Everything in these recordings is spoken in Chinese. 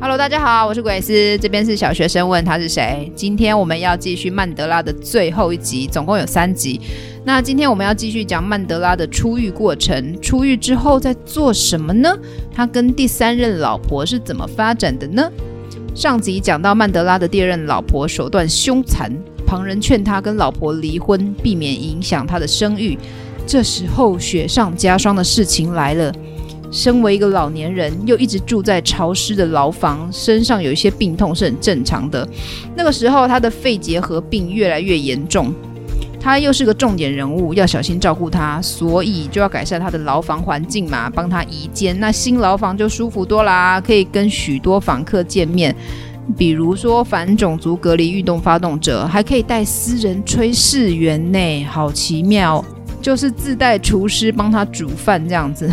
Hello，大家好，我是鬼斯，这边是小学生问他是谁。今天我们要继续曼德拉的最后一集，总共有三集。那今天我们要继续讲曼德拉的出狱过程，出狱之后在做什么呢？他跟第三任老婆是怎么发展的呢？上集讲到曼德拉的第二任老婆手段凶残，旁人劝他跟老婆离婚，避免影响他的声誉。这时候雪上加霜的事情来了。身为一个老年人，又一直住在潮湿的牢房，身上有一些病痛是很正常的。那个时候，他的肺结核病越来越严重，他又是个重点人物，要小心照顾他，所以就要改善他的牢房环境嘛，帮他移间。那新牢房就舒服多啦，可以跟许多访客见面，比如说反种族隔离运动发动者，还可以带私人炊事员呢，好奇妙，就是自带厨师帮他煮饭这样子。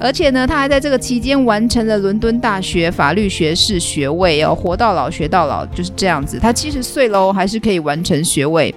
而且呢，他还在这个期间完成了伦敦大学法律学士学位哦，活到老学到老就是这样子。他七十岁喽，还是可以完成学位。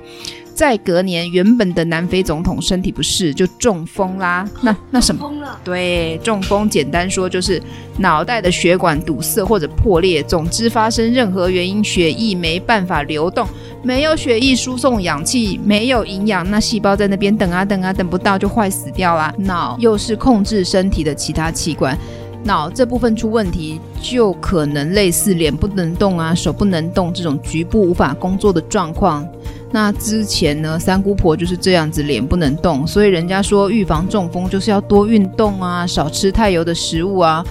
在隔年，原本的南非总统身体不适，就中风啦。那那什么？对，中风，简单说就是脑袋的血管堵塞或者破裂，总之发生任何原因，血液没办法流动，没有血液输送氧气，没有营养，那细胞在那边等啊等啊，等不到就坏死掉啦。脑又是控制身体的其他器官，脑这部分出问题，就可能类似脸不能动啊，手不能动这种局部无法工作的状况。那之前呢，三姑婆就是这样子，脸不能动，所以人家说预防中风就是要多运动啊，少吃太油的食物啊，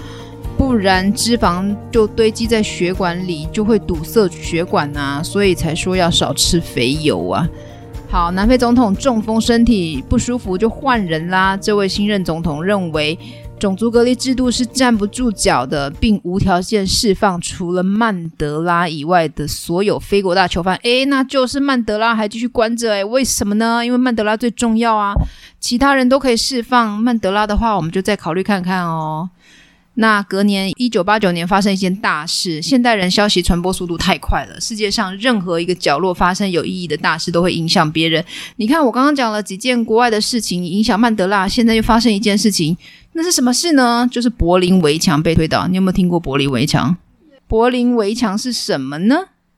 不然脂肪就堆积在血管里，就会堵塞血管啊，所以才说要少吃肥油啊。好，南非总统中风，身体不舒服就换人啦。这位新任总统认为。种族隔离制度是站不住脚的，并无条件释放除了曼德拉以外的所有非国大囚犯。诶，那就是曼德拉还继续关着，诶，为什么呢？因为曼德拉最重要啊，其他人都可以释放，曼德拉的话，我们就再考虑看看哦。那隔年，一九八九年发生一件大事。现代人消息传播速度太快了，世界上任何一个角落发生有意义的大事，都会影响别人。你看，我刚刚讲了几件国外的事情，影响曼德拉，现在又发生一件事情，那是什么事呢？就是柏林围墙被推倒。你有没有听过柏林围墙？柏林围墙是什么呢？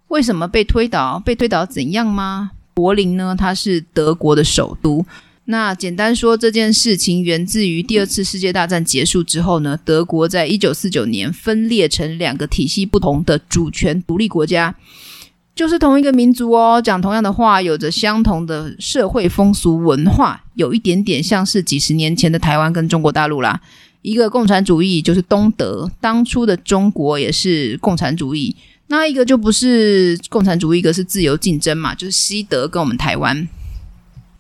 为什么被推倒？被推倒怎样吗？柏林呢？它是德国的首都。那简单说，这件事情源自于第二次世界大战结束之后呢，德国在一九四九年分裂成两个体系不同的主权独立国家，就是同一个民族哦，讲同样的话，有着相同的社会风俗文化，有一点点像是几十年前的台湾跟中国大陆啦。一个共产主义就是东德，当初的中国也是共产主义，那一个就不是共产主义，一个是自由竞争嘛，就是西德跟我们台湾。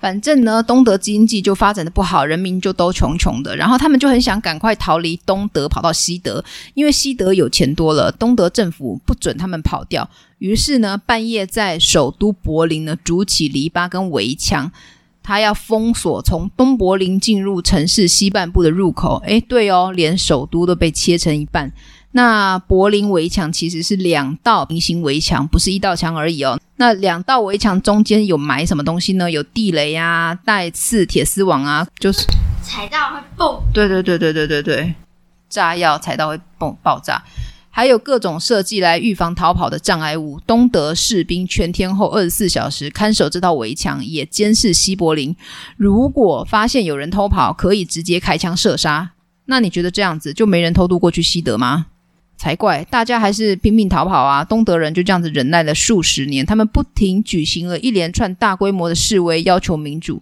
反正呢，东德经济就发展的不好，人民就都穷穷的，然后他们就很想赶快逃离东德，跑到西德，因为西德有钱多了，东德政府不准他们跑掉。于是呢，半夜在首都柏林呢筑起篱笆跟围墙，他要封锁从东柏林进入城市西半部的入口。诶，对哦，连首都都被切成一半。那柏林围墙其实是两道平行围墙，不是一道墙而已哦。那两道围墙中间有埋什么东西呢？有地雷啊、带刺铁丝网啊，就是踩到会蹦。对对对对对对对，炸药踩到会爆爆炸，还有各种设计来预防逃跑的障碍物。东德士兵全天候二十四小时看守这道围墙，也监视西柏林。如果发现有人偷跑，可以直接开枪射杀。那你觉得这样子就没人偷渡过去西德吗？才怪！大家还是拼命逃跑啊！东德人就这样子忍耐了数十年，他们不停举行了一连串大规模的示威，要求民主。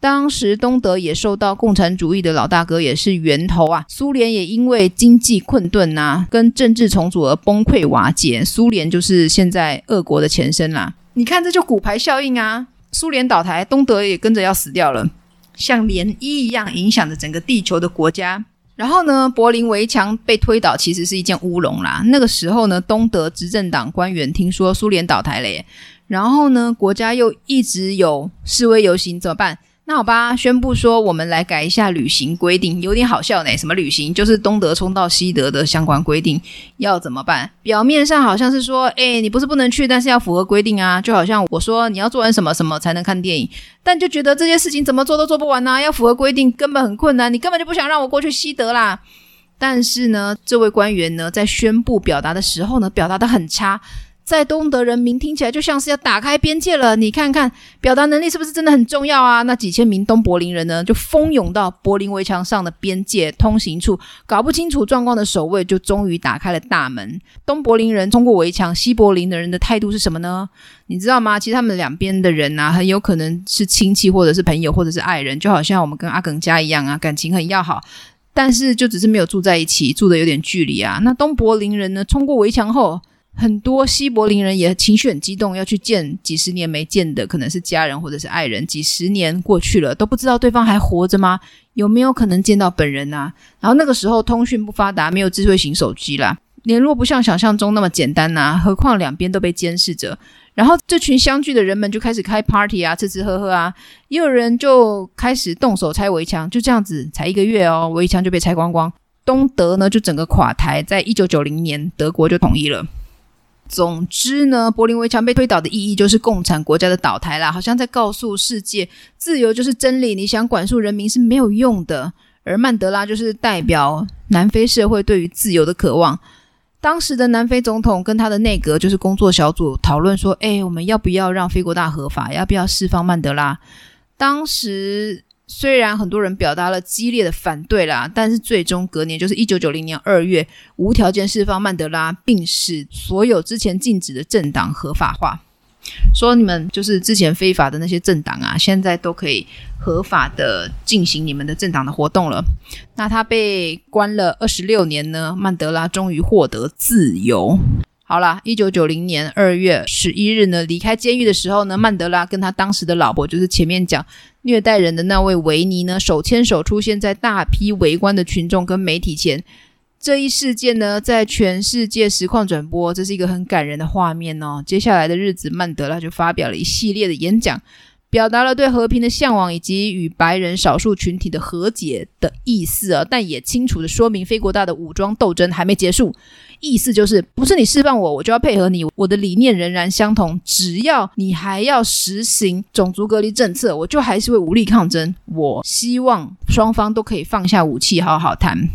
当时东德也受到共产主义的老大哥也是源头啊，苏联也因为经济困顿啊，跟政治重组而崩溃瓦解。苏联就是现在俄国的前身啦。你看，这就骨牌效应啊！苏联倒台，东德也跟着要死掉了，像涟漪一样影响着整个地球的国家。然后呢，柏林围墙被推倒，其实是一件乌龙啦。那个时候呢，东德执政党官员听说苏联倒台了耶，然后呢，国家又一直有示威游行，怎么办？那好吧，宣布说我们来改一下旅行规定，有点好笑呢。什么旅行？就是东德冲到西德的相关规定，要怎么办？表面上好像是说，诶，你不是不能去，但是要符合规定啊。就好像我说你要做完什么什么才能看电影，但就觉得这些事情怎么做都做不完呐，要符合规定根本很困难，你根本就不想让我过去西德啦。但是呢，这位官员呢，在宣布表达的时候呢，表达得很差。在东德人民听起来就像是要打开边界了，你看看表达能力是不是真的很重要啊？那几千名东柏林人呢，就蜂拥到柏林围墙上的边界通行处，搞不清楚状况的守卫就终于打开了大门。东柏林人通过围墙，西柏林的人的态度是什么呢？你知道吗？其实他们两边的人啊，很有可能是亲戚，或者是朋友，或者是爱人，就好像我们跟阿耿家一样啊，感情很要好，但是就只是没有住在一起，住的有点距离啊。那东柏林人呢，冲过围墙后。很多西柏林人也情绪很激动，要去见几十年没见的，可能是家人或者是爱人。几十年过去了，都不知道对方还活着吗？有没有可能见到本人啊？然后那个时候通讯不发达，没有智慧型手机啦，联络不像想象中那么简单呐。何况两边都被监视着。然后这群相聚的人们就开始开 party 啊，吃吃喝喝啊，也有人就开始动手拆围墙。就这样子，才一个月哦，围墙就被拆光光。东德呢，就整个垮台。在一九九零年，德国就统一了。总之呢，柏林围墙被推倒的意义就是共产国家的倒台啦，好像在告诉世界，自由就是真理，你想管束人民是没有用的。而曼德拉就是代表南非社会对于自由的渴望。当时的南非总统跟他的内阁就是工作小组讨论说，哎，我们要不要让非国大合法？要不要释放曼德拉？当时。虽然很多人表达了激烈的反对啦，但是最终隔年，就是一九九零年二月，无条件释放曼德拉，并使所有之前禁止的政党合法化。说你们就是之前非法的那些政党啊，现在都可以合法的进行你们的政党的活动了。那他被关了二十六年呢，曼德拉终于获得自由。好啦，一九九零年二月十一日呢，离开监狱的时候呢，曼德拉跟他当时的老婆，就是前面讲虐待人的那位维尼呢，手牵手出现在大批围观的群众跟媒体前。这一事件呢，在全世界实况转播，这是一个很感人的画面哦。接下来的日子，曼德拉就发表了一系列的演讲，表达了对和平的向往以及与白人少数群体的和解的意思啊，但也清楚地说明，非国大的武装斗争还没结束。意思就是，不是你释放我，我就要配合你。我的理念仍然相同，只要你还要实行种族隔离政策，我就还是会武力抗争。我希望双方都可以放下武器，好好谈。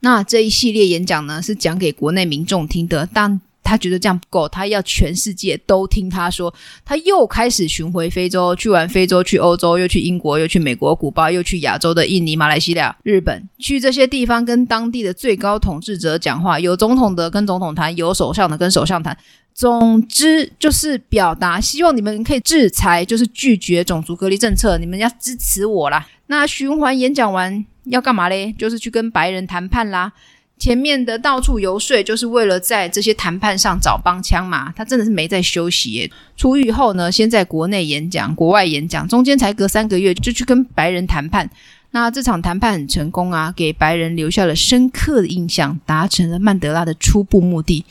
那这一系列演讲呢，是讲给国内民众听的，但。他觉得这样不够，他要全世界都听他说。他又开始巡回非洲，去完非洲，去欧洲，又去英国，又去美国、古巴，又去亚洲的印尼、马来西亚、日本，去这些地方跟当地的最高统治者讲话。有总统的跟总统谈，有首相的跟首相谈。总之就是表达希望你们可以制裁，就是拒绝种族隔离政策。你们要支持我啦。那循环演讲完要干嘛嘞？就是去跟白人谈判啦。前面的到处游说，就是为了在这些谈判上找帮腔嘛。他真的是没在休息耶。出狱后呢，先在国内演讲，国外演讲，中间才隔三个月就去跟白人谈判。那这场谈判很成功啊，给白人留下了深刻的印象，达成了曼德拉的初步目的。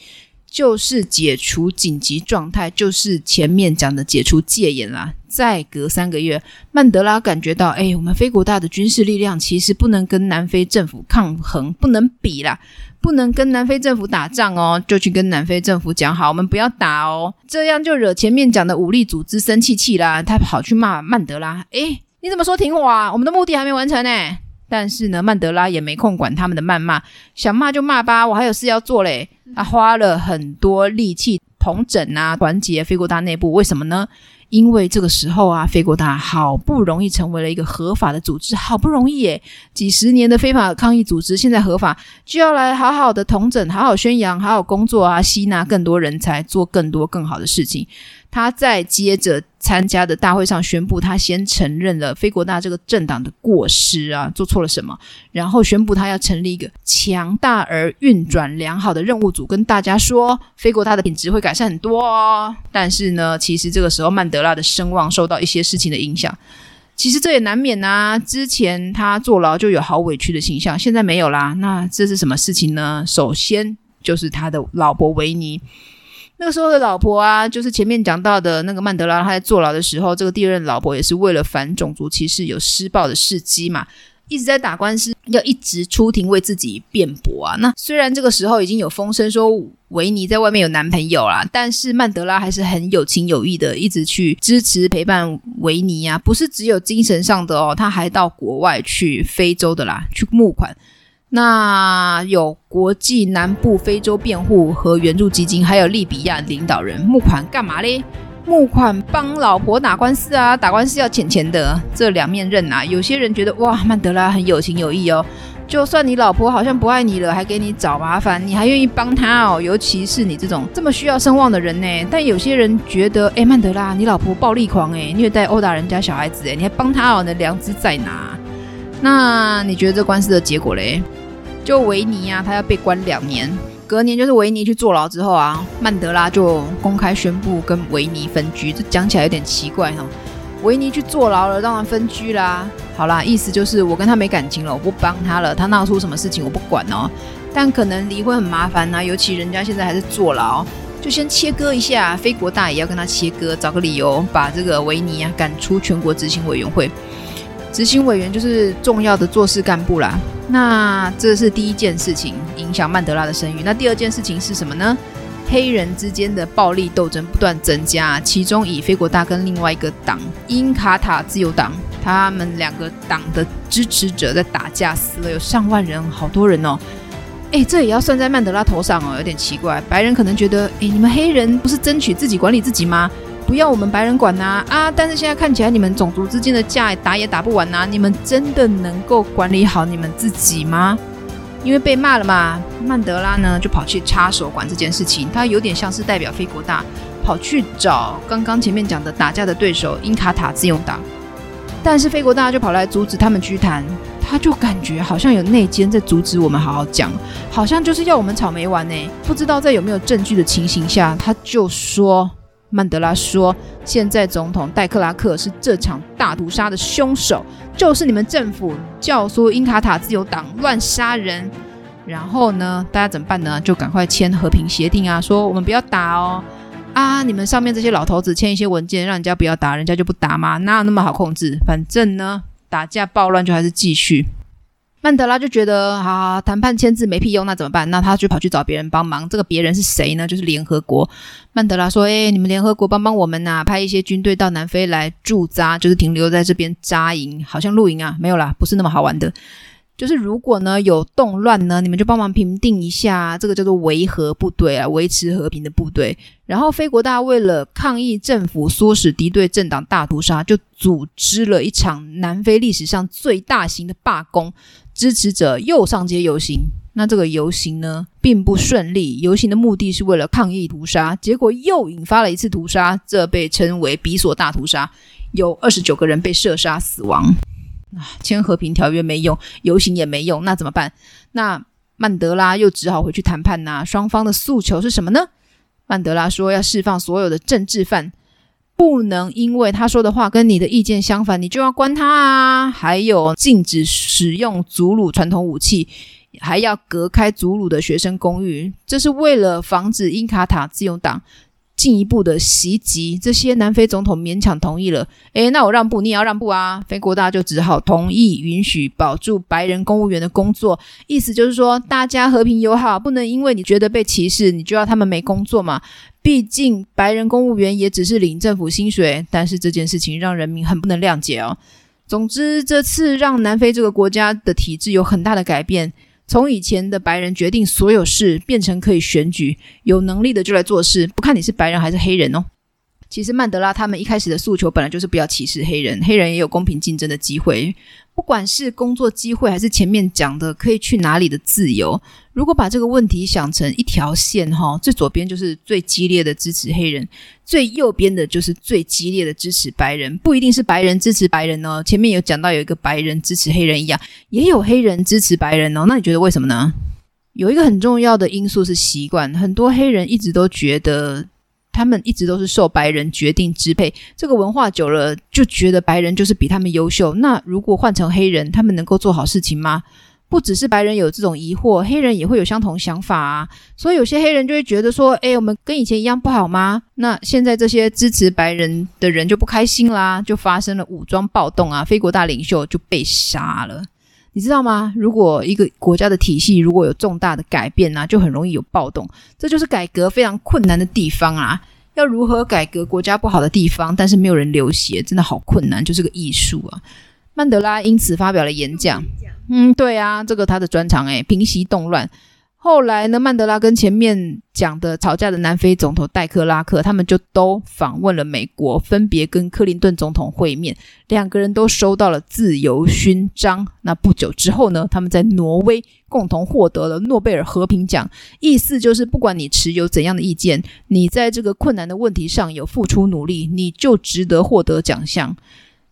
就是解除紧急状态，就是前面讲的解除戒严啦。再隔三个月，曼德拉感觉到，哎，我们非国大的军事力量其实不能跟南非政府抗衡，不能比啦，不能跟南非政府打仗哦，就去跟南非政府讲好，我们不要打哦。这样就惹前面讲的武力组织生气气啦，他跑去骂曼德拉，哎，你怎么说停火啊？我们的目的还没完成呢。但是呢，曼德拉也没空管他们的谩骂，想骂就骂吧，我还有事要做嘞。他花了很多力气统整啊，团结非国大内部，为什么呢？因为这个时候啊，非国大好不容易成为了一个合法的组织，好不容易耶，几十年的非法抗议组织现在合法，就要来好好的统整，好好宣扬，好好工作啊，吸纳更多人才，做更多更好的事情。他在接着参加的大会上宣布，他先承认了非国大这个政党的过失啊，做错了什么，然后宣布他要成立一个强大而运转良好的任务组，跟大家说非国大的品质会改善很多哦。但是呢，其实这个时候曼德拉的声望受到一些事情的影响，其实这也难免啊。之前他坐牢就有好委屈的形象，现在没有啦。那这是什么事情呢？首先就是他的老婆维尼。那个时候的老婆啊，就是前面讲到的那个曼德拉，他在坐牢的时候，这个第二任老婆也是为了反种族歧视有施暴的事迹嘛，一直在打官司，要一直出庭为自己辩驳啊。那虽然这个时候已经有风声说维尼在外面有男朋友啦，但是曼德拉还是很有情有义的，一直去支持陪伴维尼啊，不是只有精神上的哦，他还到国外去非洲的啦，去募款。那有国际南部非洲辩护和援助基金，还有利比亚领导人募款干嘛嘞？募款帮老婆打官司啊，打官司要钱钱的，这两面刃啊。有些人觉得哇，曼德拉很有情有义哦，就算你老婆好像不爱你了，还给你找麻烦，你还愿意帮他哦。尤其是你这种这么需要声望的人呢。但有些人觉得，哎，曼德拉，你老婆暴力狂哎，虐待殴打人家小孩子哎，你还帮他哦，你的良知在哪？那你觉得这官司的结果嘞？就维尼啊，他要被关两年。隔年就是维尼去坐牢之后啊，曼德拉就公开宣布跟维尼分居。这讲起来有点奇怪哈，维尼去坐牢了，当然分居啦。好啦，意思就是我跟他没感情了，我不帮他了。他闹出什么事情我不管哦。但可能离婚很麻烦呐，尤其人家现在还是坐牢，就先切割一下。非国大也要跟他切割，找个理由把这个维尼啊赶出全国执行委员会。执行委员就是重要的做事干部啦。那这是第一件事情，影响曼德拉的声誉。那第二件事情是什么呢？黑人之间的暴力斗争不断增加，其中以非国大跟另外一个党因卡塔自由党，他们两个党的支持者在打架，死了有上万人，好多人哦。诶，这也要算在曼德拉头上哦，有点奇怪。白人可能觉得，诶，你们黑人不是争取自己管理自己吗？不要我们白人管呐啊，啊！但是现在看起来你们种族之间的架打也打不完呐，啊，你们真的能够管理好你们自己吗？因为被骂了嘛，曼德拉呢就跑去插手管这件事情，他有点像是代表非国大跑去找刚刚前面讲的打架的对手因卡塔自由党，但是非国大就跑来阻止他们去谈，他就感觉好像有内奸在阻止我们好好讲，好像就是要我们草莓玩呢，不知道在有没有证据的情形下，他就说。曼德拉说：“现在总统戴克拉克是这场大屠杀的凶手，就是你们政府教唆英卡塔自由党乱杀人。然后呢，大家怎么办呢？就赶快签和平协定啊，说我们不要打哦。啊，你们上面这些老头子签一些文件，让人家不要打，人家就不打吗？哪有那么好控制？反正呢，打架暴乱就还是继续。”曼德拉就觉得啊，谈判签字没屁用，那怎么办？那他就跑去找别人帮忙。这个别人是谁呢？就是联合国。曼德拉说：“哎，你们联合国帮帮我们呐，派一些军队到南非来驻扎，就是停留在这边扎营，好像露营啊，没有啦，不是那么好玩的。”就是如果呢有动乱呢，你们就帮忙平定一下，这个叫做维和部队啊，维持和平的部队。然后非国大为了抗议政府唆使敌对政党大屠杀，就组织了一场南非历史上最大型的罢工，支持者又上街游行。那这个游行呢并不顺利，游行的目的是为了抗议屠杀，结果又引发了一次屠杀，这被称为比索大屠杀，有二十九个人被射杀死亡。签和平条约没用，游行也没用，那怎么办？那曼德拉又只好回去谈判呐。双方的诉求是什么呢？曼德拉说要释放所有的政治犯，不能因为他说的话跟你的意见相反，你就要关他啊。还有禁止使用祖鲁传统武器，还要隔开祖鲁的学生公寓，这是为了防止因卡塔自由党。进一步的袭击，这些南非总统勉强同意了。诶，那我让步，你也要让步啊！非国大就只好同意允许保住白人公务员的工作，意思就是说大家和平友好，不能因为你觉得被歧视，你就要他们没工作嘛。毕竟白人公务员也只是领政府薪水，但是这件事情让人民很不能谅解哦。总之，这次让南非这个国家的体制有很大的改变。从以前的白人决定所有事，变成可以选举，有能力的就来做事，不看你是白人还是黑人哦。其实曼德拉他们一开始的诉求本来就是不要歧视黑人，黑人也有公平竞争的机会。不管是工作机会，还是前面讲的可以去哪里的自由，如果把这个问题想成一条线哈，最左边就是最激烈的支持黑人，最右边的就是最激烈的支持白人。不一定是白人支持白人哦，前面有讲到有一个白人支持黑人一样，也有黑人支持白人哦。那你觉得为什么呢？有一个很重要的因素是习惯，很多黑人一直都觉得。他们一直都是受白人决定支配，这个文化久了就觉得白人就是比他们优秀。那如果换成黑人，他们能够做好事情吗？不只是白人有这种疑惑，黑人也会有相同想法啊。所以有些黑人就会觉得说：“诶，我们跟以前一样不好吗？”那现在这些支持白人的人就不开心啦，就发生了武装暴动啊，非国大领袖就被杀了。你知道吗？如果一个国家的体系如果有重大的改变啊，就很容易有暴动。这就是改革非常困难的地方啊！要如何改革国家不好的地方，但是没有人流血，真的好困难，就是个艺术啊！曼德拉因此发表了演讲。嗯，对啊，这个他的专长诶，平息动乱。后来呢，曼德拉跟前面讲的吵架的南非总统戴克拉克，他们就都访问了美国，分别跟克林顿总统会面，两个人都收到了自由勋章。那不久之后呢，他们在挪威共同获得了诺贝尔和平奖。意思就是，不管你持有怎样的意见，你在这个困难的问题上有付出努力，你就值得获得奖项。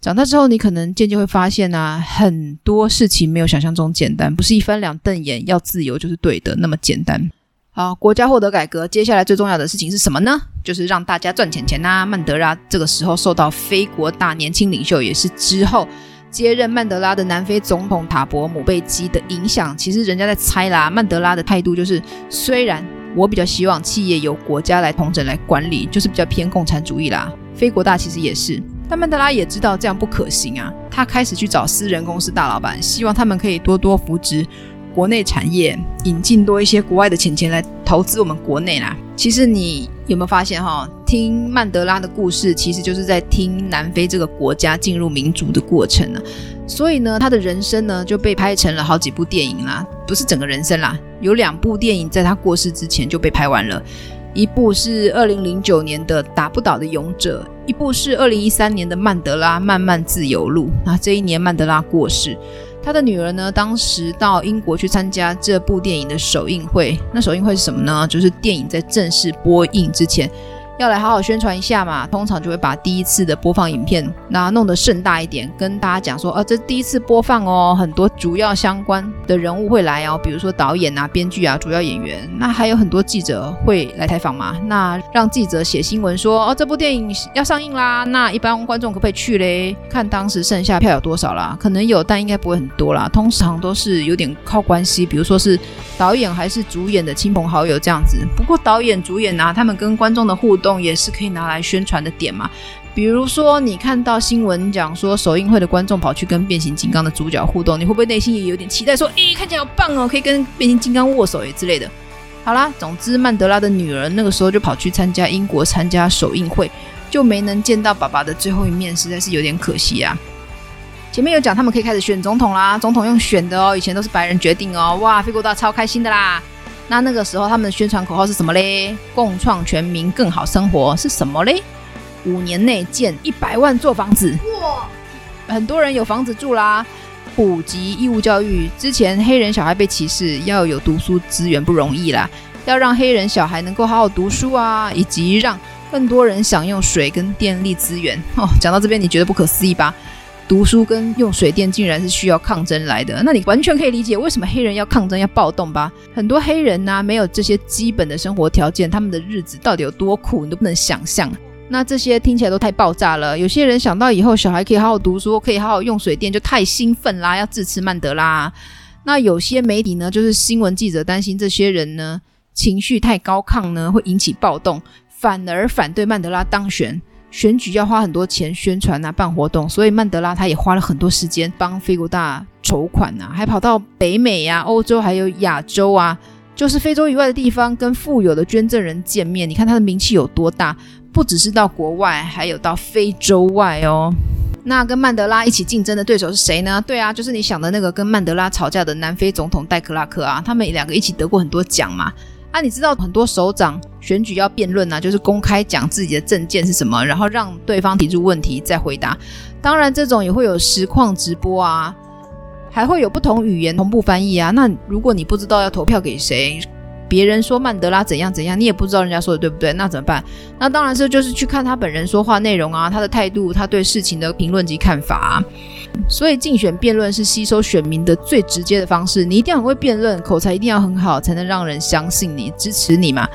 长大之后，你可能渐渐会发现啊，很多事情没有想象中简单，不是一翻两瞪眼要自由就是对的那么简单。好，国家获得改革，接下来最重要的事情是什么呢？就是让大家赚钱钱呐、曼德拉这个时候受到非国大年轻领袖，也是之后接任曼德拉的南非总统塔博姆贝基的影响。其实人家在猜啦，曼德拉的态度就是，虽然我比较希望企业由国家来统整来管理，就是比较偏共产主义啦。非国大其实也是。但曼德拉也知道这样不可行啊，他开始去找私人公司大老板，希望他们可以多多扶植国内产业，引进多一些国外的钱钱来投资我们国内啦。其实你有没有发现哈，听曼德拉的故事，其实就是在听南非这个国家进入民主的过程呢。所以呢，他的人生呢就被拍成了好几部电影啦，不是整个人生啦，有两部电影在他过世之前就被拍完了。一部是二零零九年的《打不倒的勇者》，一部是二零一三年的《曼德拉漫漫自由路》。那这一年曼德拉过世，他的女儿呢，当时到英国去参加这部电影的首映会。那首映会是什么呢？就是电影在正式播映之前。要来好好宣传一下嘛，通常就会把第一次的播放影片，那弄得盛大一点，跟大家讲说，啊，这第一次播放哦，很多主要相关的人物会来哦，比如说导演啊、编剧啊、主要演员，那还有很多记者会来采访嘛，那让记者写新闻说，哦，这部电影要上映啦，那一般观众可不可以去嘞？看当时剩下票有多少啦，可能有，但应该不会很多啦，通常都是有点靠关系，比如说是导演还是主演的亲朋好友这样子。不过导演、主演啊，他们跟观众的互动。也是可以拿来宣传的点嘛，比如说你看到新闻讲说首映会的观众跑去跟变形金刚的主角互动，你会不会内心也有点期待说，诶，看起来好棒哦，可以跟变形金刚握手诶之类的。好啦，总之曼德拉的女儿那个时候就跑去参加英国参加首映会，就没能见到爸爸的最后一面，实在是有点可惜啊。前面有讲他们可以开始选总统啦，总统用选的哦，以前都是白人决定哦，哇，非国大超开心的啦。那那个时候他们的宣传口号是什么嘞？共创全民更好生活是什么嘞？五年内建一百万座房子，哇！很多人有房子住啦。普及义务教育，之前黑人小孩被歧视，要有读书资源不容易啦。要让黑人小孩能够好好读书啊，以及让更多人享用水跟电力资源。哦，讲到这边你觉得不可思议吧？读书跟用水电竟然是需要抗争来的，那你完全可以理解为什么黑人要抗争要暴动吧？很多黑人呐、啊，没有这些基本的生活条件，他们的日子到底有多苦，你都不能想象。那这些听起来都太爆炸了。有些人想到以后小孩可以好好读书，可以好好用水电，就太兴奋啦，要支持曼德拉。那有些媒体呢，就是新闻记者担心这些人呢情绪太高亢呢，会引起暴动，反而反对曼德拉当选。选举要花很多钱宣传啊，办活动，所以曼德拉他也花了很多时间帮非国大筹款啊，还跑到北美呀、啊、欧洲还有亚洲啊，就是非洲以外的地方，跟富有的捐赠人见面。你看他的名气有多大？不只是到国外，还有到非洲外哦。那跟曼德拉一起竞争的对手是谁呢？对啊，就是你想的那个跟曼德拉吵架的南非总统戴克拉克啊，他们两个一起得过很多奖嘛。啊，你知道很多首长选举要辩论啊，就是公开讲自己的政见是什么，然后让对方提出问题再回答。当然，这种也会有实况直播啊，还会有不同语言同步翻译啊。那如果你不知道要投票给谁，别人说曼德拉怎样怎样，你也不知道人家说的对不对，那怎么办？那当然是就是去看他本人说话内容啊，他的态度，他对事情的评论及看法啊。所以竞选辩论是吸收选民的最直接的方式，你一定要很会辩论，口才一定要很好，才能让人相信你、支持你嘛。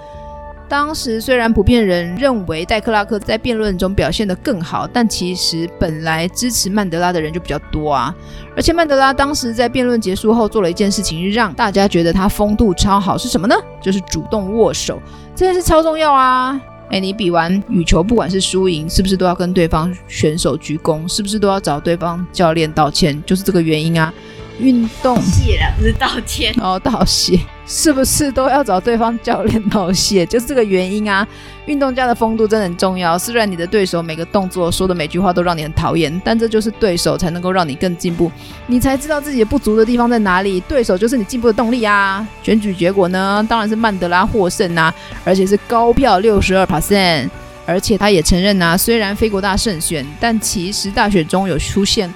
当时虽然普遍人认为戴克拉克在辩论中表现得更好，但其实本来支持曼德拉的人就比较多啊。而且曼德拉当时在辩论结束后做了一件事情，让大家觉得他风度超好，是什么呢？就是主动握手，这件事超重要啊。哎，你比完羽球，不管是输赢，是不是都要跟对方选手鞠躬？是不是都要找对方教练道歉？就是这个原因啊。运动谢了，不是道歉哦，道谢是不是都要找对方教练道谢？就是这个原因啊。运动家的风度真的很重要。虽然你的对手每个动作说的每句话都让你很讨厌，但这就是对手才能够让你更进步，你才知道自己的不足的地方在哪里。对手就是你进步的动力啊。选举结果呢，当然是曼德拉获胜啊，而且是高票六十二 percent。而且他也承认啊，虽然非国大胜选，但其实大选中有出现。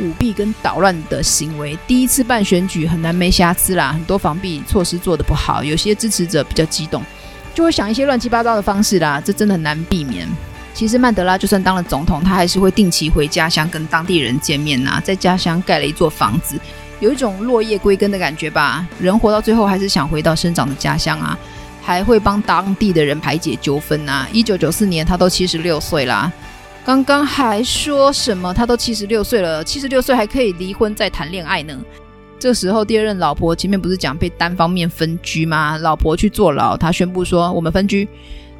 舞弊跟捣乱的行为，第一次办选举很难没瑕疵啦，很多防弊措施做得不好，有些支持者比较激动，就会想一些乱七八糟的方式啦，这真的很难避免。其实曼德拉就算当了总统，他还是会定期回家乡跟当地人见面呐，在家乡盖了一座房子，有一种落叶归根的感觉吧。人活到最后还是想回到生长的家乡啊，还会帮当地的人排解纠纷呐。一九九四年，他都七十六岁啦。刚刚还说什么？他都七十六岁了，七十六岁还可以离婚再谈恋爱呢。这时候第二任老婆前面不是讲被单方面分居吗？老婆去坐牢，他宣布说我们分居。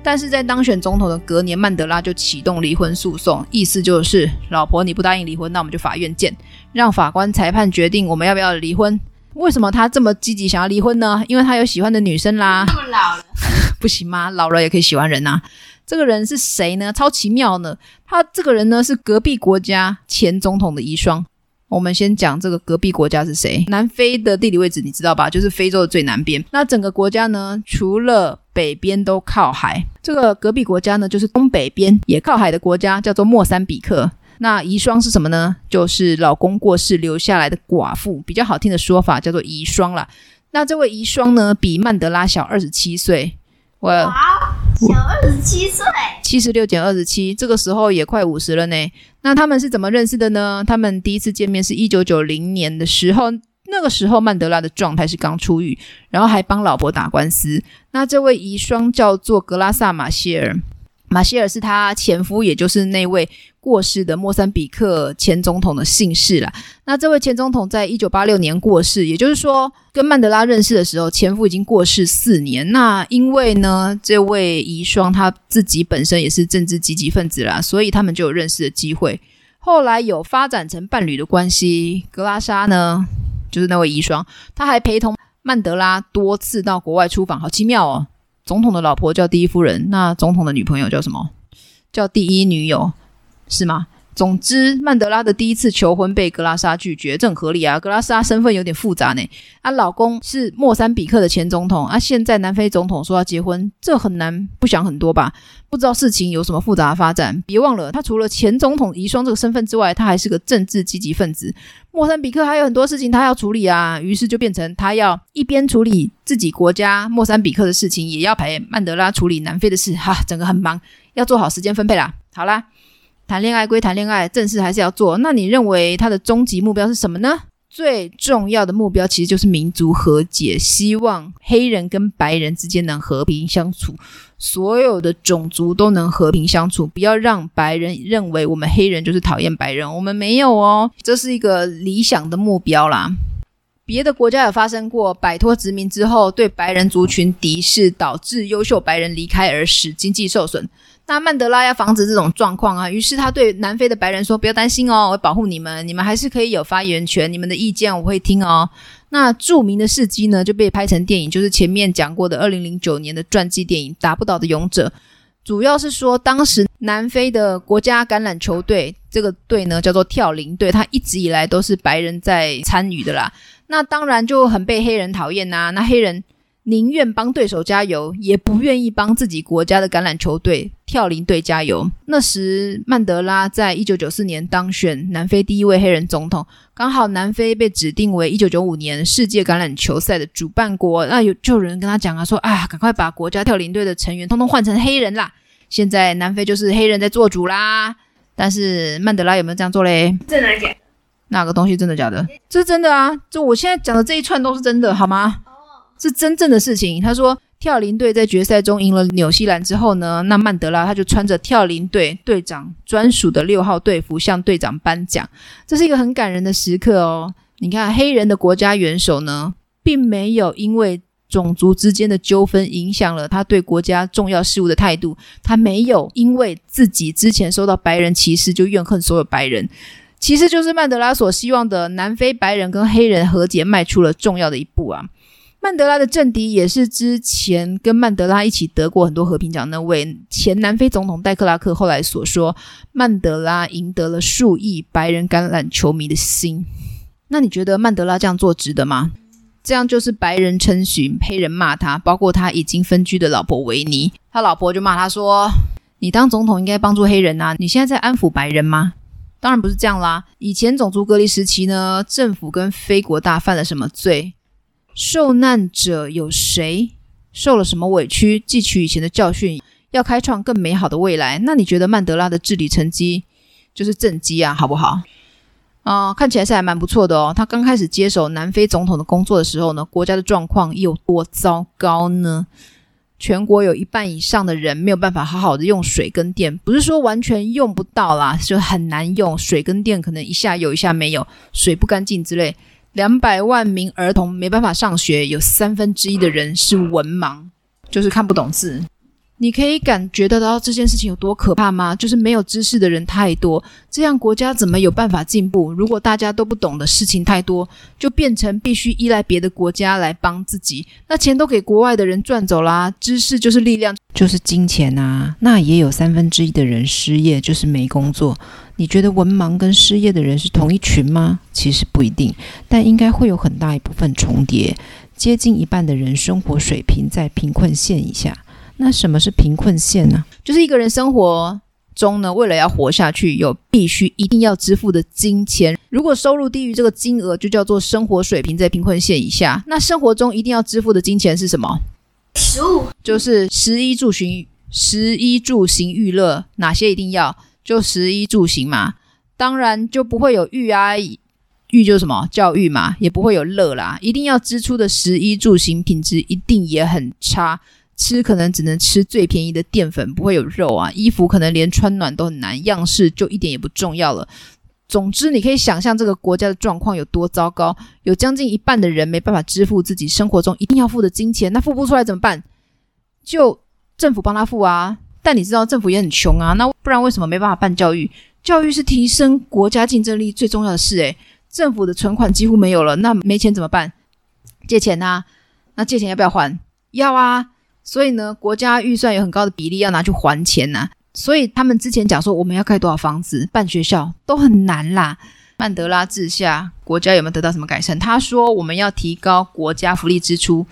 但是在当选总统的隔年，曼德拉就启动离婚诉讼，意思就是老婆你不答应离婚，那我们就法院见，让法官裁判决定我们要不要离婚。为什么他这么积极想要离婚呢？因为他有喜欢的女生啦。这么老了，不行吗？老了也可以喜欢人呐。这个人是谁呢？超奇妙呢！他这个人呢是隔壁国家前总统的遗孀。我们先讲这个隔壁国家是谁？南非的地理位置你知道吧？就是非洲的最南边。那整个国家呢，除了北边都靠海。这个隔壁国家呢，就是东北边也靠海的国家，叫做莫桑比克。那遗孀是什么呢？就是老公过世留下来的寡妇，比较好听的说法叫做遗孀啦。那这位遗孀呢，比曼德拉小二十七岁。我哇，小二十七岁，七十六减二十七，这个时候也快五十了呢。那他们是怎么认识的呢？他们第一次见面是一九九零年的时候，那个时候曼德拉的状态是刚出狱，然后还帮老婆打官司。那这位遗孀叫做格拉萨马歇尔。马歇尔是他前夫，也就是那位过世的莫桑比克前总统的姓氏啦。那这位前总统在一九八六年过世，也就是说跟曼德拉认识的时候，前夫已经过世四年。那因为呢，这位遗孀他自己本身也是政治积极分子啦，所以他们就有认识的机会。后来有发展成伴侣的关系。格拉莎呢，就是那位遗孀，他还陪同曼德拉多次到国外出访，好奇妙哦。总统的老婆叫第一夫人，那总统的女朋友叫什么？叫第一女友，是吗？总之，曼德拉的第一次求婚被格拉莎拒绝，这很合理啊。格拉莎身份有点复杂呢，啊，老公是莫桑比克的前总统，啊，现在南非总统说要结婚，这很难不想很多吧？不知道事情有什么复杂的发展。别忘了，他除了前总统遗孀这个身份之外，他还是个政治积极分子。莫桑比克还有很多事情他要处理啊，于是就变成他要一边处理自己国家莫桑比克的事情，也要陪曼德拉处理南非的事，哈，整个很忙，要做好时间分配啦。好啦。谈恋爱归谈恋爱，正事还是要做。那你认为他的终极目标是什么呢？最重要的目标其实就是民族和解，希望黑人跟白人之间能和平相处，所有的种族都能和平相处，不要让白人认为我们黑人就是讨厌白人，我们没有哦，这是一个理想的目标啦。别的国家有发生过摆脱殖民之后对白人族群敌视，导致优秀白人离开而使经济受损。那曼德拉要防止这种状况啊，于是他对南非的白人说：“不要担心哦，我会保护你们，你们还是可以有发言权，你们的意见我会听哦。”那著名的事迹呢，就被拍成电影，就是前面讲过的二零零九年的传记电影《打不倒的勇者》，主要是说当时南非的国家橄榄球队这个队呢叫做跳羚队，他一直以来都是白人在参与的啦，那当然就很被黑人讨厌呐、那黑人。宁愿帮对手加油，也不愿意帮自己国家的橄榄球队跳羚队加油。那时，曼德拉在一九九四年当选南非第一位黑人总统，刚好南非被指定为一九九五年世界橄榄球赛的主办国。那有就有人跟他讲啊，说啊，赶快把国家跳羚队的成员通通换成黑人啦！现在南非就是黑人在做主啦。但是曼德拉有没有这样做嘞？真的假的？哪个东西真的假的？这是真的啊！就我现在讲的这一串都是真的，好吗？是真正的事情。他说，跳羚队在决赛中赢了纽西兰之后呢，那曼德拉他就穿着跳羚队队长专属的六号队服向队长颁奖，这是一个很感人的时刻哦。你看，黑人的国家元首呢，并没有因为种族之间的纠纷影响了他对国家重要事务的态度，他没有因为自己之前受到白人歧视就怨恨所有白人。其实就是曼德拉所希望的南非白人跟黑人和解迈出了重要的一步啊。曼德拉的政敌也是之前跟曼德拉一起得过很多和平奖那位前南非总统戴克拉克后来所说，曼德拉赢得了数亿白人橄榄球迷的心。那你觉得曼德拉这样做值得吗？这样就是白人称许，黑人骂他，包括他已经分居的老婆维尼，他老婆就骂他说：“你当总统应该帮助黑人啊，你现在在安抚白人吗？”当然不是这样啦。以前种族隔离时期呢，政府跟非国大犯了什么罪？受难者有谁受了什么委屈？汲取以前的教训，要开创更美好的未来。那你觉得曼德拉的治理成绩就是政绩啊，好不好？啊、看起来是还蛮不错的哦。他刚开始接手南非总统的工作的时候呢，国家的状况有多糟糕呢？全国有一半以上的人没有办法好好的用水跟电，不是说完全用不到啦，就很难用。水跟电可能一下有，一下没有，水不干净之类。两百万名儿童没办法上学，有三分之一的人是文盲，就是看不懂字。你可以感觉得到这件事情有多可怕吗？就是没有知识的人太多，这样国家怎么有办法进步？如果大家都不懂的事情太多，就变成必须依赖别的国家来帮自己，那钱都给国外的人赚走啦。知识就是力量，就是金钱啊。那也有三分之一的人失业，就是没工作。你觉得文盲跟失业的人是同一群吗？其实不一定，但应该会有很大一部分重叠，接近一半的人生活水平在贫困线以下。那什么是贫困线呢？就是一个人生活中呢，为了要活下去，有必须一定要支付的金钱。如果收入低于这个金额，就叫做生活水平在贫困线以下。那生活中一定要支付的金钱是什么？食物，就是食衣住行，食衣住行娱乐，哪些一定要？就食衣住行嘛。当然就不会有育啊，育就什么？教育嘛，也不会有乐啦。一定要支出的食衣住行品质一定也很差。吃可能只能吃最便宜的淀粉，不会有肉啊。衣服可能连穿暖都很难，样式就一点也不重要了。总之，你可以想象这个国家的状况有多糟糕。有将近一半的人没办法支付自己生活中一定要付的金钱，那付不出来怎么办？就政府帮他付啊。但你知道政府也很穷啊，那不然为什么没办法办教育？教育是提升国家竞争力最重要的事诶。政府的存款几乎没有了，那没钱怎么办？借钱啊？那借钱要不要还？要啊。所以呢，国家预算有很高的比例要拿去还钱呐、所以他们之前讲说我们要盖多少房子、办学校都很难啦。曼德拉治下，国家有没有得到什么改善？他说我们要提高国家福利支出，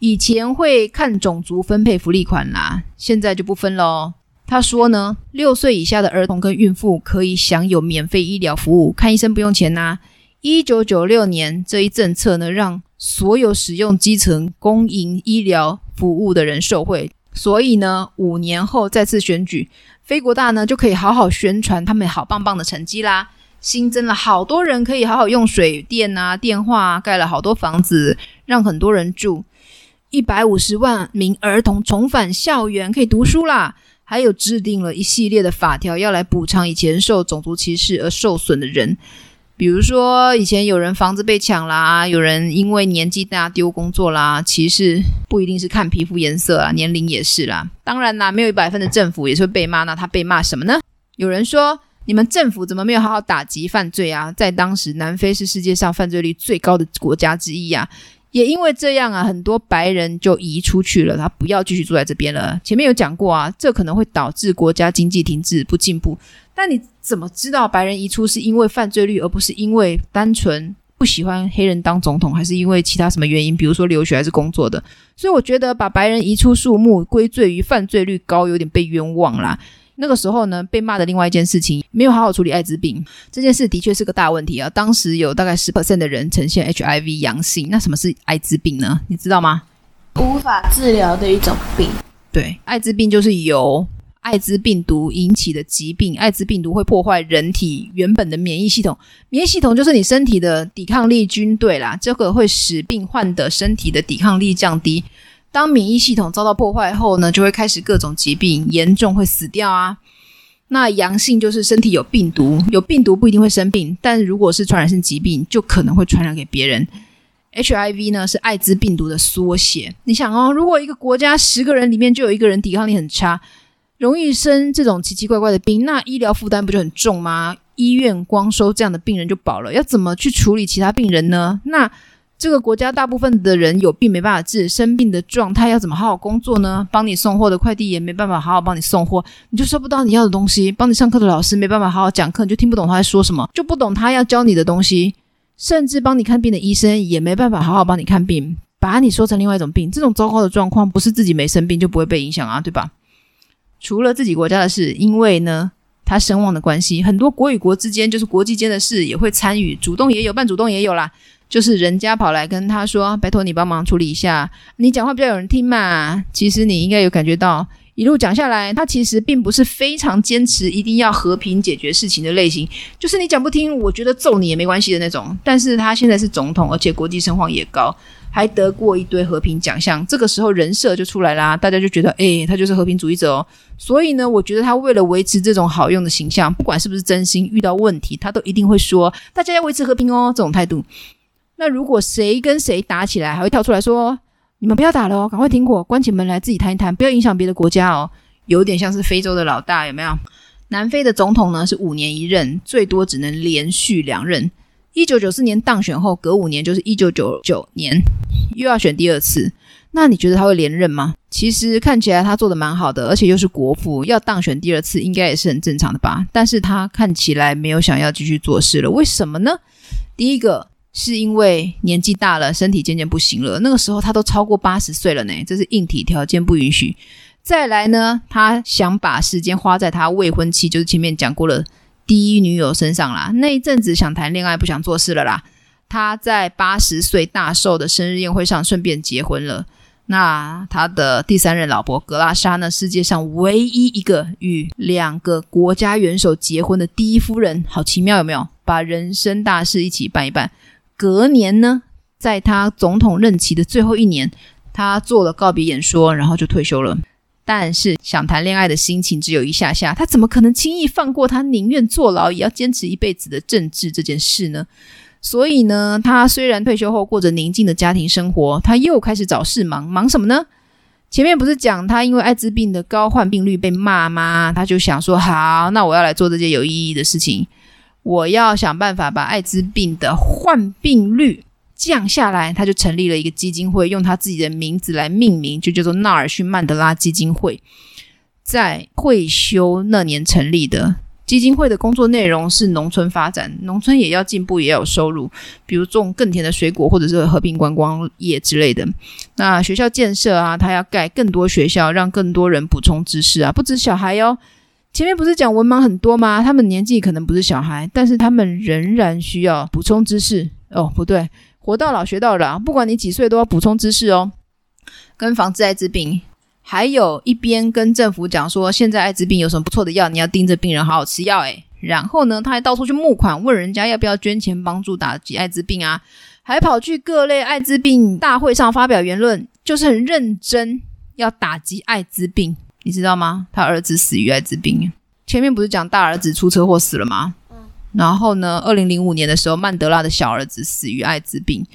以前会看种族分配福利款啦，现在就不分喽。他说呢，六岁以下的儿童跟孕妇可以享有免费医疗服务，看医生不用钱呐、一九九六年这一政策呢，让所有使用基层公营医疗服务的人受惠，所以呢，五年后再次选举，非国大呢就可以好好宣传他们好棒棒的成绩啦。新增了好多人可以好好用水电啊、电话，盖了好多房子，让很多人住。一百五十万名儿童重返校园可以读书啦，还有制定了一系列的法条，要来补偿以前受种族歧视而受损的人。比如说，以前有人房子被抢啦，有人因为年纪大丢工作啦，歧视不一定是看皮肤颜色啊，年龄也是啦。当然啦，没有一百分的政府也是会被骂，那他被骂什么呢？有人说，你们政府怎么没有好好打击犯罪啊？在当时，南非是世界上犯罪率最高的国家之一啊。也因为这样啊，很多白人就移出去了，他不要继续住在这边了。前面有讲过啊，这可能会导致国家经济停滞不进步。但你怎么知道白人移出是因为犯罪率，而不是因为单纯不喜欢黑人当总统，还是因为其他什么原因？比如说留学还是工作的？所以我觉得把白人移出数目归罪于犯罪率高，有点被冤枉啦。那个时候呢，被骂的另外一件事情，没有好好处理艾滋病这件事，的确是个大问题啊。当时有大概十 percent 的人呈现 HIV 阳性，那什么是艾滋病呢？你知道吗？无法治疗的一种病。对，艾滋病就是由艾滋病毒引起的疾病，艾滋病毒会破坏人体原本的免疫系统，免疫系统就是你身体的抵抗力军队啦，这个会使病患的身体的抵抗力降低，当免疫系统遭到破坏后呢，就会开始各种疾病，严重会死掉啊。那阳性就是身体有病毒，有病毒不一定会生病，但如果是传染性疾病，就可能会传染给别人。HIV 呢是艾滋病毒的缩写，你想哦，如果一个国家十个人里面就有一个人抵抗力很差。容易生这种奇奇怪怪的病，那医疗负担不就很重吗？医院光收这样的病人就饱了，要怎么去处理其他病人呢？那这个国家大部分的人有病没办法治，生病的状态要怎么好好工作呢？帮你送货的快递也没办法好好帮你送货，你就收不到你要的东西。帮你上课的老师没办法好好讲课，你就听不懂他在说什么，就不懂他要教你的东西。甚至帮你看病的医生也没办法好好帮你看病，把你说成另外一种病。这种糟糕的状况，不是自己没生病就不会被影响啊，对吧？除了自己国家的事，因为呢，他声望的关系，很多国与国之间，就是国际间的事也会参与，主动也有，半主动也有啦。就是人家跑来跟他说：“拜托你帮忙处理一下，你讲话比较有人听嘛。”其实你应该有感觉到，一路讲下来，他其实并不是非常坚持一定要和平解决事情的类型。就是你讲不听，我觉得揍你也没关系的那种。但是他现在是总统，而且国际声望也高。还得过一堆和平奖项，这个时候人设就出来啦，大家就觉得，诶，他就是和平主义者哦。所以呢，我觉得他为了维持这种好用的形象，不管是不是真心，遇到问题他都一定会说，大家要维持和平哦，这种态度。那如果谁跟谁打起来，还会跳出来说，你们不要打了哦，赶快停火，关起门来自己谈一谈，不要影响别的国家哦。有点像是非洲的老大，有没有？南非的总统呢是五年一任，最多只能连续两任。一九九四年当选后，隔五年就是一九九九年，又要选第二次。那你觉得他会连任吗？其实看起来他做的蛮好的，而且又是国父，要当选第二次应该也是很正常的吧？但是他看起来没有想要继续做事了，为什么呢？第一个是因为年纪大了，身体渐渐不行了。那个时候他都超过八十岁了呢，这是硬体条件不允许。再来呢，他想把时间花在他未婚妻，就是前面讲过了。第一女友身上啦，那一阵子想谈恋爱，不想做事了啦。他在八十岁大寿的生日宴会上顺便结婚了。那他的第三任老婆格拉莎呢？世界上唯一一个与两个国家元首结婚的第一夫人，好奇妙有没有？把人生大事一起办一办。隔年呢，在他总统任期的最后一年，他做了告别演说，然后就退休了。但是想谈恋爱的心情只有一下下，他怎么可能轻易放过他宁愿坐牢也要坚持一辈子的政治这件事呢？所以呢，他虽然退休后过着宁静的家庭生活，他又开始找事忙，忙什么呢？前面不是讲他因为艾滋病的高患病率被骂吗？他就想说，好，那我要来做这件有意义的事情，我要想办法把艾滋病的患病率。降下来，他就成立了一个基金会，用他自己的名字来命名，就叫做纳尔逊曼德拉基金会。在退休那年成立的基金会的工作内容是农村发展，农村也要进步，也要有收入，比如种更甜的水果，或者是和平观光业之类的。那学校建设啊，他要盖更多学校，让更多人补充知识啊，不止小孩哦。前面不是讲文盲很多吗？他们年纪可能不是小孩，但是他们仍然需要补充知识。哦，不对。活到老学到老，不管你几岁都要补充知识哦，跟防治艾滋病，还有一边跟政府讲说，现在艾滋病有什么不错的药，你要盯着病人好好吃药诶。然后呢，他还到处去募款，问人家要不要捐钱帮助打击艾滋病啊，还跑去各类艾滋病大会上发表言论，就是很认真要打击艾滋病，你知道吗？他儿子死于艾滋病，前面不是讲大儿子出车祸死了吗？然后呢，二零零五年的时候，曼德拉的小儿子死于艾滋病。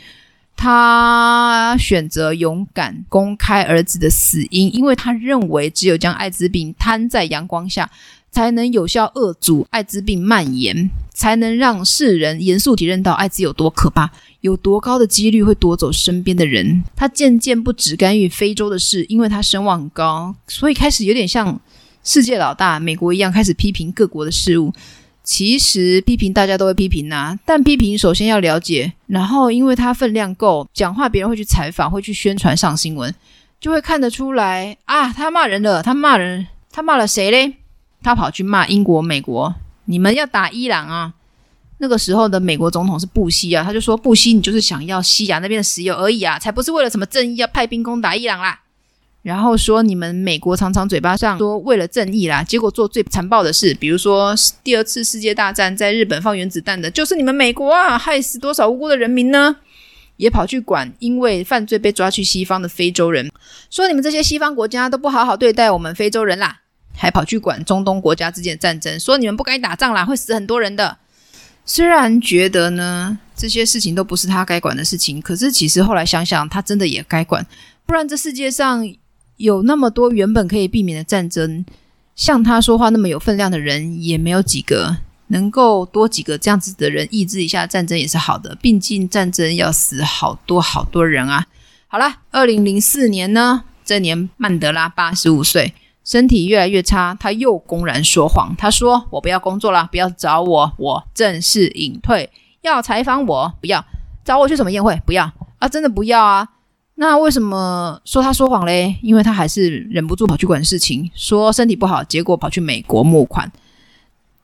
他选择勇敢公开儿子的死因，因为他认为只有将艾滋病摊在阳光下，才能有效遏阻艾滋病蔓延，才能让世人严肃体认到艾滋有多可怕，有多高的几率会夺走身边的人。他渐渐不只干预非洲的事，因为他声望高，所以开始有点像世界老大美国一样，开始批评各国的事物。其实批评大家都会批评呐、但批评首先要了解，然后因为他分量够，讲话别人会去采访，会去宣传上新闻，就会看得出来啊，他骂人了，他骂人，他骂了谁嘞？他跑去骂英国、美国，你们要打伊朗啊？那个时候的美国总统是布希啊，他就说布希，你就是想要西亚那边的石油而已啊，才不是为了什么正义要派兵攻打伊朗啦。然后说你们美国常常嘴巴上说为了正义啦，结果做最残暴的事，比如说第二次世界大战在日本放原子弹的，就是你们美国啊，害死多少无辜的人民呢？也跑去管因为犯罪被抓去西方的非洲人，说你们这些西方国家都不好好对待我们非洲人啦，还跑去管中东国家之间的战争，说你们不该打仗啦，会死很多人的。虽然觉得呢这些事情都不是他该管的事情，可是其实后来想想，他真的也该管，不然这世界上。有那么多原本可以避免的战争，像他说话那么有分量的人也没有几个。能够多几个这样子的人抑制一下战争也是好的。毕竟战争要死好多好多人啊。好了，二零零四年呢，这年曼德拉八十五岁，身体越来越差，他又公然说谎。他说：“我不要工作了，不要找我，我正式隐退。要采访我，不要找我去什么宴会，不要啊，真的不要啊。”那为什么说他说谎嘞？因为他还是忍不住跑去管事情，说身体不好，结果跑去美国募款，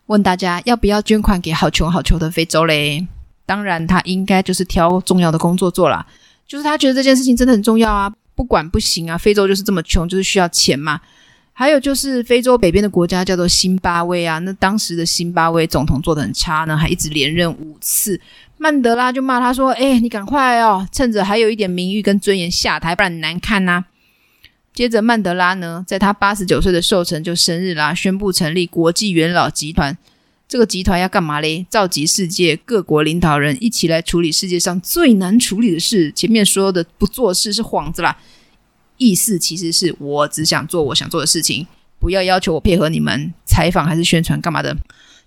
问大家要不要捐款给好穷好穷的非洲嘞？当然，他应该就是挑重要的工作做啦，就是他觉得这件事情真的很重要啊，不管不行啊，非洲就是这么穷，就是需要钱嘛。还有就是非洲北边的国家叫做辛巴威啊，那当时的辛巴威总统做得很差呢，还一直连任五次。曼德拉就骂他说：“哎，你赶快哦，趁着还有一点名誉跟尊严下台，不然难看呐。”接着曼德拉呢，在他八十九岁的寿辰就生日啦，宣布成立国际元老集团。这个集团要干嘛嘞？召集世界各国领导人一起来处理世界上最难处理的事。前面说的不做事是幌子啦。意思其实是我只想做我想做的事情，不要要求我配合你们采访还是宣传干嘛的。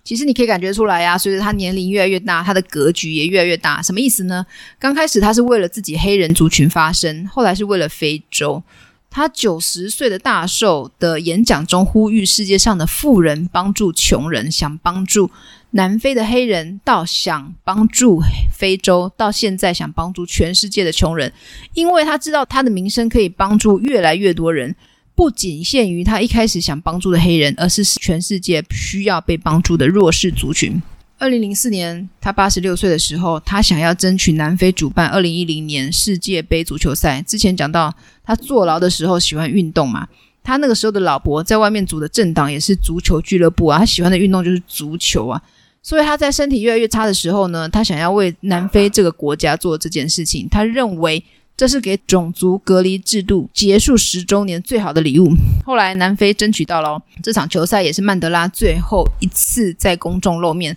其实你可以感觉出来呀，随着他年龄越来越大，他的格局也越来越大。什么意思呢？刚开始他是为了自己黑人族群发声，后来是为了非洲。他九十岁的大寿的演讲中呼吁世界上的富人帮助穷人，想帮助。南非的黑人到想帮助非洲，到现在想帮助全世界的穷人，因为他知道他的名声可以帮助越来越多人，不仅限于他一开始想帮助的黑人，而是全世界需要被帮助的弱势族群。二零零四年，他八十六岁的时候，他想要争取南非主办二零一零年世界杯足球赛。之前讲到他坐牢的时候喜欢运动嘛，他那个时候的老伯在外面组的政党也是足球俱乐部啊，他喜欢的运动就是足球啊。所以他在身体越来越差的时候呢，他想要为南非这个国家做这件事情。他认为这是给种族隔离制度结束十周年最好的礼物。后来南非争取到了这场球赛，也是曼德拉最后一次在公众露面。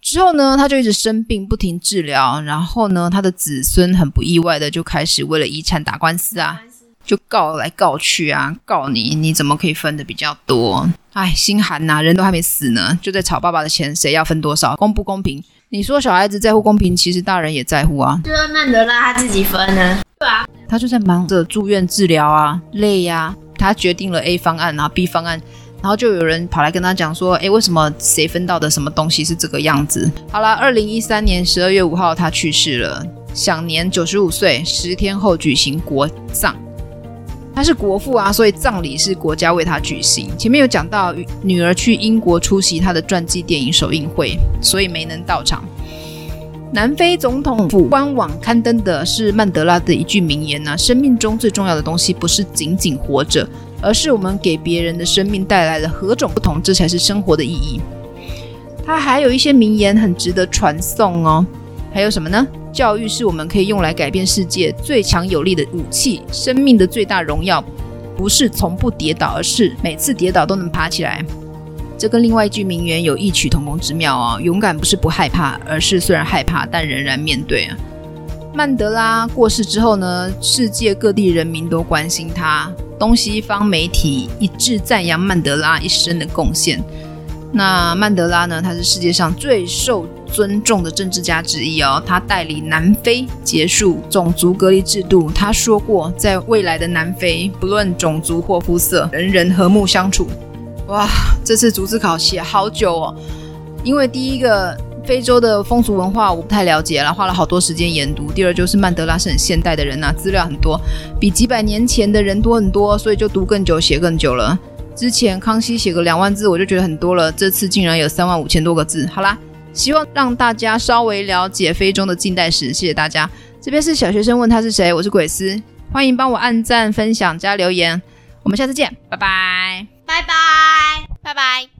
之后呢，他就一直生病，不停治疗。然后呢，他的子孙很不意外的就开始为了遗产打官司啊。就告来告去啊，告你，你怎么可以分的比较多？哎，心寒呐，人都还没死呢，就在吵爸爸的钱，谁要分多少，公不公平？你说小孩子在乎公平，其实大人也在乎啊。就让曼德拉他自己分呢？对啊，他就在忙着住院治疗啊，累呀、啊。他决定了 A 方案，然后 B 方案，然后就有人跑来跟他讲说，哎，为什么谁分到的什么东西是这个样子？好了，二零一三年十二月五号他去世了，享年九十五岁，十天后举行国葬。他是国父啊，所以葬礼是国家为他举行。前面有讲到，女儿去英国出席他的传记电影首映会，所以没能到场。南非总统府官网刊登的是曼德拉的一句名言呢、生命中最重要的东西不是仅仅活着，而是我们给别人的生命带来了何种不同，这才是生活的意义。他还有一些名言很值得传颂哦，还有什么呢？教育是我们可以用来改变世界最强有力的武器。生命的最大荣耀，不是从不跌倒，而是每次跌倒都能爬起来。这跟另外一句名言有异曲同工之妙啊！勇敢不是不害怕，而是虽然害怕，但仍然面对啊。曼德拉过世之后呢，世界各地人民都关心他，东西方媒体一致赞扬曼德拉一生的贡献。那曼德拉呢？他是世界上最受尊重的政治家之一哦。他带领南非结束种族隔离制度。他说过，在未来的南非，不论种族或肤色，人人和睦相处。哇，这次逐字考写好久哦，因为第一个非洲的风俗文化我不太了解了，花了好多时间研读。第二就是曼德拉是很现代的人呐、啊，资料很多，比几百年前的人多很多，所以就读更久，写更久了。之前康熙写个两万字，我就觉得很多了。这次竟然有三万五千多个字。好啦，希望让大家稍微了解非洲的近代史。谢谢大家，这边是小学生，问他是谁？我是鬼斯，欢迎帮我按赞、分享、加留言。我们下次见，拜拜，拜拜，拜拜。